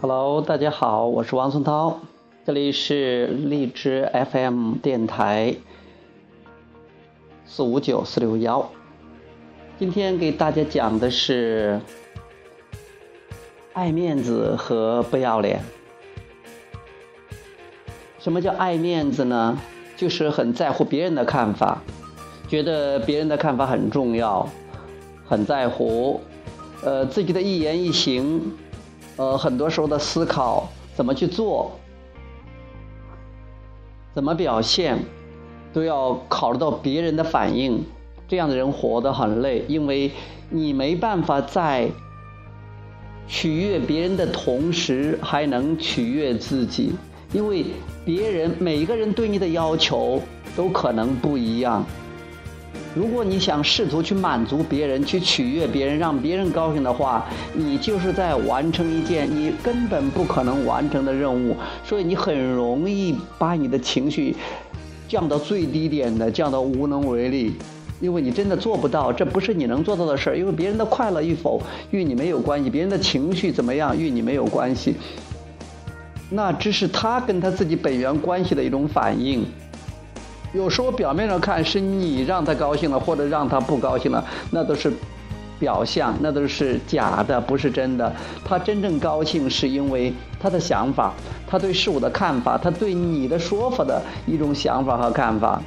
Hello，大家好，我是王松涛，这里是荔枝 FM 电台四五九四六幺。今天给大家讲的是爱面子和不要脸。什么叫爱面子呢？就是很在乎别人的看法，觉得别人的看法很重要，很在乎，呃，自己的一言一行，呃，很多时候的思考怎么去做，怎么表现，都要考虑到别人的反应。这样的人活得很累，因为你没办法在取悦别人的同时还能取悦自己。因为别人每一个人对你的要求都可能不一样。如果你想试图去满足别人、去取悦别人、让别人高兴的话，你就是在完成一件你根本不可能完成的任务。所以你很容易把你的情绪降到最低点的，降到无能为力。因为你真的做不到，这不是你能做到的事儿。因为别人的快乐与否与你没有关系，别人的情绪怎么样与你没有关系。那只是他跟他自己本源关系的一种反应。有时候表面上看是你让他高兴了，或者让他不高兴了，那都是表象，那都是假的，不是真的。他真正高兴是因为他的想法，他对事物的看法，他对你的说法的一种想法和看法。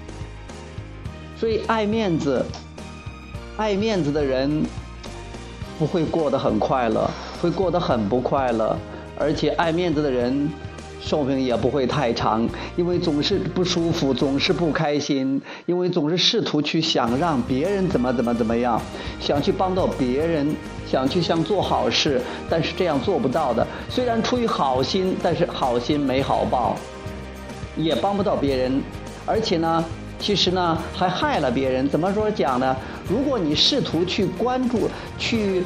所以爱面子，爱面子的人不会过得很快乐，会过得很不快乐。而且爱面子的人，寿命也不会太长，因为总是不舒服，总是不开心，因为总是试图去想让别人怎么怎么怎么样，想去帮到别人，想去想做好事，但是这样做不到的。虽然出于好心，但是好心没好报，也帮不到别人，而且呢，其实呢还害了别人。怎么说讲呢？如果你试图去关注，去。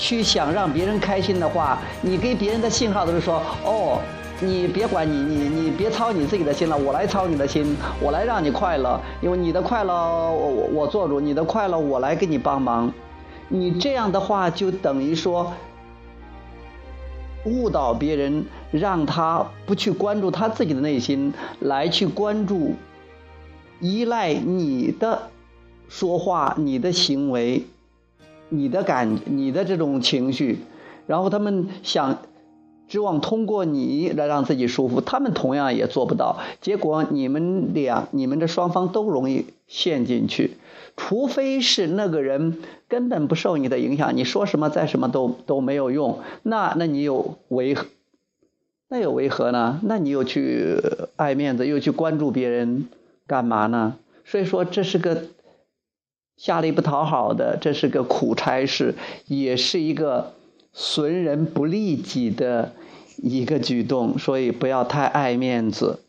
去想让别人开心的话，你给别人的信号都是说：“哦，你别管你，你你别操你自己的心了，我来操你的心，我来让你快乐，因为你的快乐我我我做主，你的快乐我来给你帮忙。”你这样的话就等于说误导别人，让他不去关注他自己的内心，来去关注依赖你的说话、你的行为。你的感，你的这种情绪，然后他们想指望通过你来让自己舒服，他们同样也做不到。结果你们俩，你们这双方都容易陷进去。除非是那个人根本不受你的影响，你说什么再什么都都没有用。那那你有为何？那有为何呢？那你又去爱面子，又去关注别人，干嘛呢？所以说这是个。下力不讨好的，这是个苦差事，也是一个损人不利己的一个举动，所以不要太爱面子，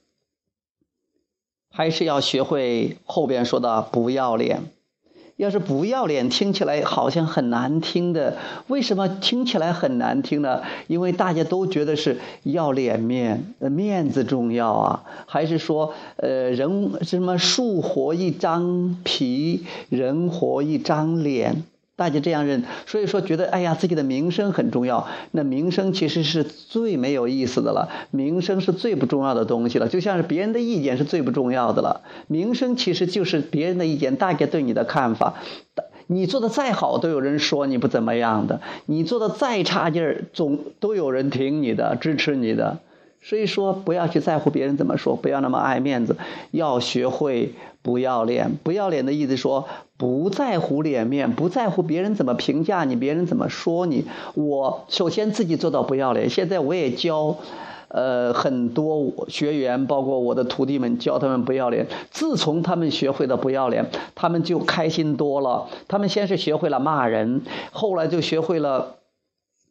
还是要学会后边说的不要脸。要是不要脸，听起来好像很难听的。为什么听起来很难听呢？因为大家都觉得是要脸面，面子重要啊。还是说，呃，人什么树活一张皮，人活一张脸。大家这样认，所以说觉得哎呀，自己的名声很重要。那名声其实是最没有意思的了，名声是最不重要的东西了。就像是别人的意见是最不重要的了，名声其实就是别人的意见，大家对你的看法。你做的再好，都有人说你不怎么样的；你做的再差劲儿，总都有人挺你的，支持你的。所以说，不要去在乎别人怎么说，不要那么爱面子，要学会不要脸。不要脸的意思说，不在乎脸面，不在乎别人怎么评价你，别人怎么说你。我首先自己做到不要脸。现在我也教，呃，很多学员，包括我的徒弟们，教他们不要脸。自从他们学会了不要脸，他们就开心多了。他们先是学会了骂人，后来就学会了，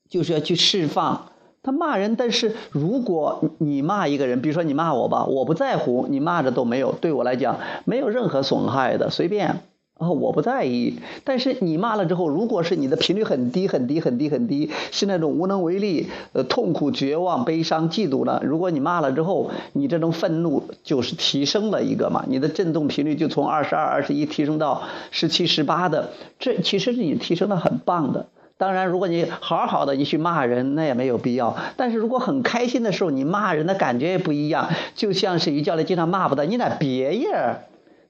就是要去释放。他骂人，但是如果你骂一个人，比如说你骂我吧，我不在乎，你骂着都没有，对我来讲没有任何损害的，随便啊，我不在意。但是你骂了之后，如果是你的频率很低很低很低很低，是那种无能为力、呃痛苦、绝望、悲伤、嫉妒呢？如果你骂了之后，你这种愤怒就是提升了一个嘛，你的振动频率就从二十二、二十一提升到十七、十八的，这其实是你提升的很棒的。当然，如果你好好的你去骂人，那也没有必要。但是如果很开心的时候，你骂人的感觉也不一样。就像是于教练经常骂不得，你俩别样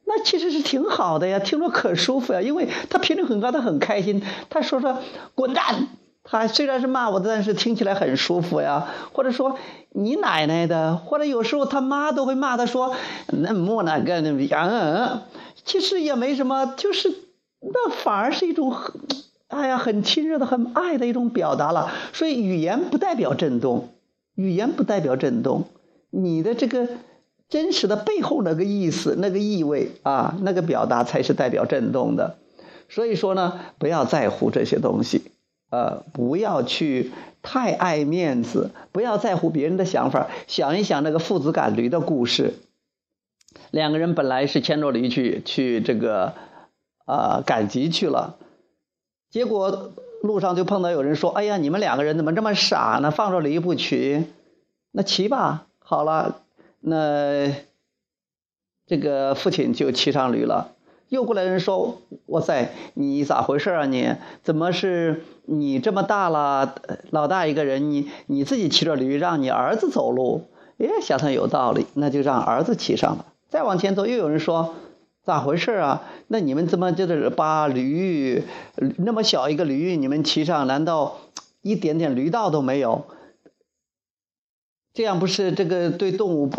那其实是挺好的呀，听着可舒服呀。因为他频率很高，他很开心。他说说滚蛋，他虽然是骂我的，但是听起来很舒服呀。或者说你奶奶的，或者有时候他妈都会骂他说那莫那个那嗯，其实也没什么，就是那反而是一种很。哎呀，很亲热的、很爱的一种表达了。所以语言不代表震动，语言不代表震动，你的这个真实的背后那个意思、那个意味啊，那个表达才是代表震动的。所以说呢，不要在乎这些东西，呃，不要去太爱面子，不要在乎别人的想法。想一想那个父子赶驴的故事，两个人本来是牵着驴去去这个啊赶集去了。结果路上就碰到有人说：“哎呀，你们两个人怎么这么傻呢？放着驴不骑，那骑吧。好了，那这个父亲就骑上驴了。又过来人说：‘哇塞，你咋回事啊？你怎么是你这么大了，老大一个人，你你自己骑着驴，让你儿子走路？’哎，想想有道理，那就让儿子骑上了。再往前走，又有人说。”咋回事啊？那你们怎么就是把驴那么小一个驴，你们骑上，难道一点点驴道都没有？这样不是这个对动物，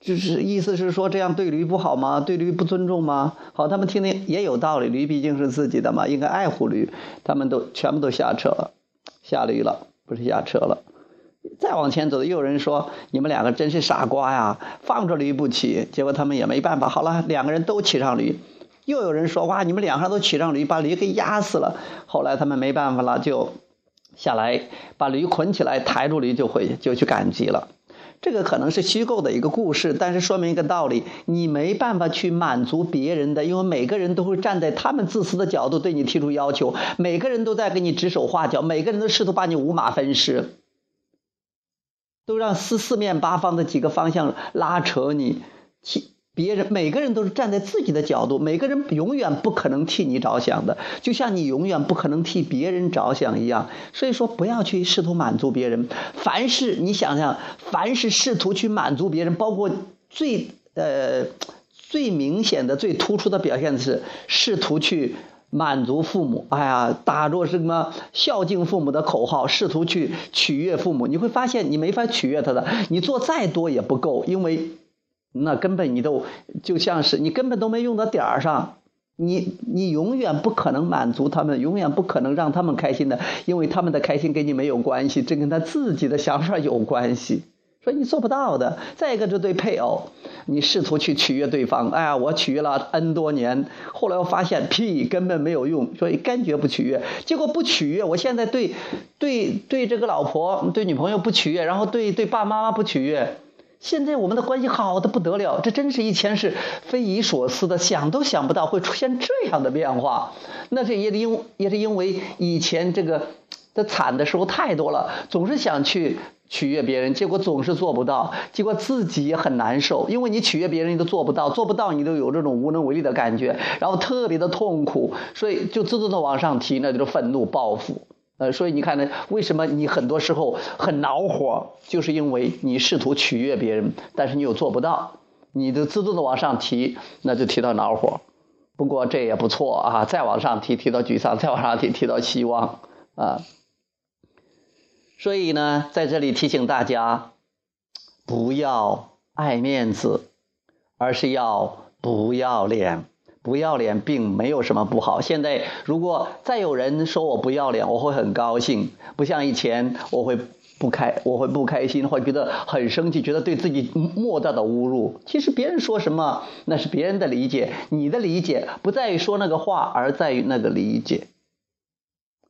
就是意思是说这样对驴不好吗？对驴不尊重吗？好，他们听听也有道理，驴毕竟是自己的嘛，应该爱护驴。他们都全部都下车了，下驴了，不是下车了。再往前走，又有人说：“你们两个真是傻瓜呀，放着驴不骑。”结果他们也没办法，好了，两个人都骑上驴。又有人说：“哇，你们两个都骑上驴，把驴给压死了。”后来他们没办法了，就下来把驴捆起来，抬住驴就回就去赶集了。这个可能是虚构的一个故事，但是说明一个道理：你没办法去满足别人的，因为每个人都会站在他们自私的角度对你提出要求，每个人都在给你指手画脚，每个人都试图把你五马分尸。都让四四面八方的几个方向拉扯你，替别人每个人都是站在自己的角度，每个人永远不可能替你着想的，就像你永远不可能替别人着想一样。所以说，不要去试图满足别人。凡是你想想，凡是试图去满足别人，包括最呃最明显的、最突出的表现是试图去。满足父母，哎呀，打着什么孝敬父母的口号，试图去取悦父母，你会发现你没法取悦他的，你做再多也不够，因为那根本你都就像是你根本都没用到点儿上，你你永远不可能满足他们，永远不可能让他们开心的，因为他们的开心跟你没有关系，这跟他自己的想法有关系。说你做不到的。再一个，这对配偶，你试图去取悦对方，哎呀，我取悦了 N 多年，后来我发现屁根本没有用，所以坚决不取悦。结果不取悦，我现在对对对这个老婆、对女朋友不取悦，然后对对爸妈妈不取悦，现在我们的关系好的不得了。这真是以前是匪夷所思的，想都想不到会出现这样的变化。那这也因也是因为以前这个的惨的时候太多了，总是想去。取悦别人，结果总是做不到，结果自己也很难受，因为你取悦别人你都做不到，做不到你都有这种无能为力的感觉，然后特别的痛苦，所以就自动的往上提，那就是愤怒报复。呃，所以你看呢，为什么你很多时候很恼火，就是因为你试图取悦别人，但是你又做不到，你就自动的往上提，那就提到恼火。不过这也不错啊，再往上提，提到沮丧，再往上提，提到希望啊。所以呢，在这里提醒大家，不要爱面子，而是要不要脸。不要脸并没有什么不好。现在如果再有人说我不要脸，我会很高兴，不像以前我会不开，我会不开心，会觉得很生气，觉得对自己莫大的侮辱。其实别人说什么，那是别人的理解，你的理解不在于说那个话，而在于那个理解。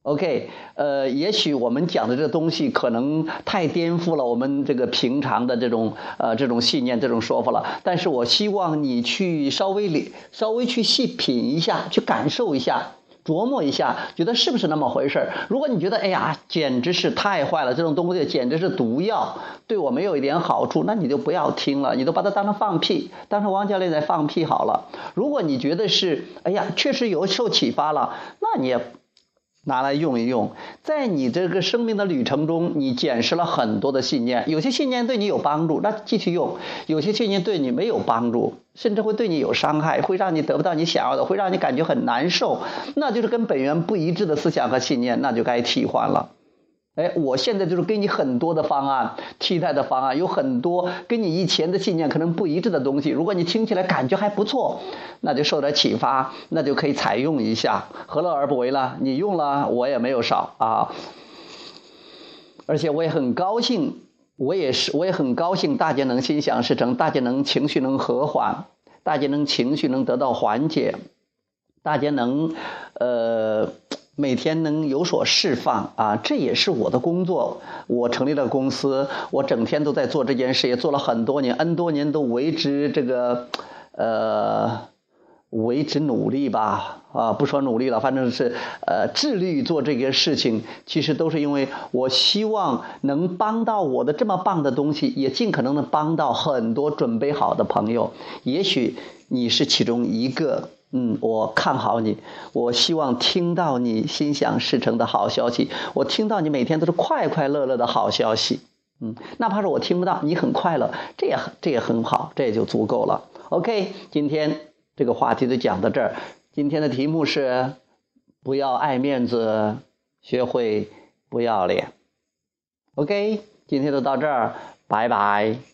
OK，呃，也许我们讲的这个东西可能太颠覆了我们这个平常的这种呃这种信念、这种说法了。但是我希望你去稍微理、稍微去细品一下，去感受一下、琢磨一下，觉得是不是那么回事儿？如果你觉得哎呀，简直是太坏了，这种东西简直是毒药，对我没有一点好处，那你就不要听了，你都把它当成放屁，当成王教练在放屁好了。如果你觉得是哎呀，确实有受启发了，那你也。拿来用一用，在你这个生命的旅程中，你捡拾了很多的信念，有些信念对你有帮助，那继续用；有些信念对你没有帮助，甚至会对你有伤害，会让你得不到你想要的，会让你感觉很难受，那就是跟本源不一致的思想和信念，那就该替换了。哎，我现在就是给你很多的方案，替代的方案有很多，跟你以前的信念可能不一致的东西。如果你听起来感觉还不错，那就受点启发，那就可以采用一下，何乐而不为呢？你用了，我也没有少啊。而且我也很高兴，我也是，我也很高兴，大家能心想事成，大家能情绪能和缓，大家能情绪能得到缓解，大家能，呃。每天能有所释放啊，这也是我的工作。我成立了公司，我整天都在做这件事，也做了很多年，N 多年都为之这个，呃，为之努力吧。啊，不说努力了，反正是呃，致力于做这件事情。其实都是因为我希望能帮到我的这么棒的东西，也尽可能的帮到很多准备好的朋友。也许你是其中一个。嗯，我看好你，我希望听到你心想事成的好消息。我听到你每天都是快快乐乐的好消息。嗯，哪怕是我听不到，你很快乐，这也这也很好，这也就足够了。OK，今天这个话题就讲到这儿。今天的题目是不要爱面子，学会不要脸。OK，今天就到这儿，拜拜。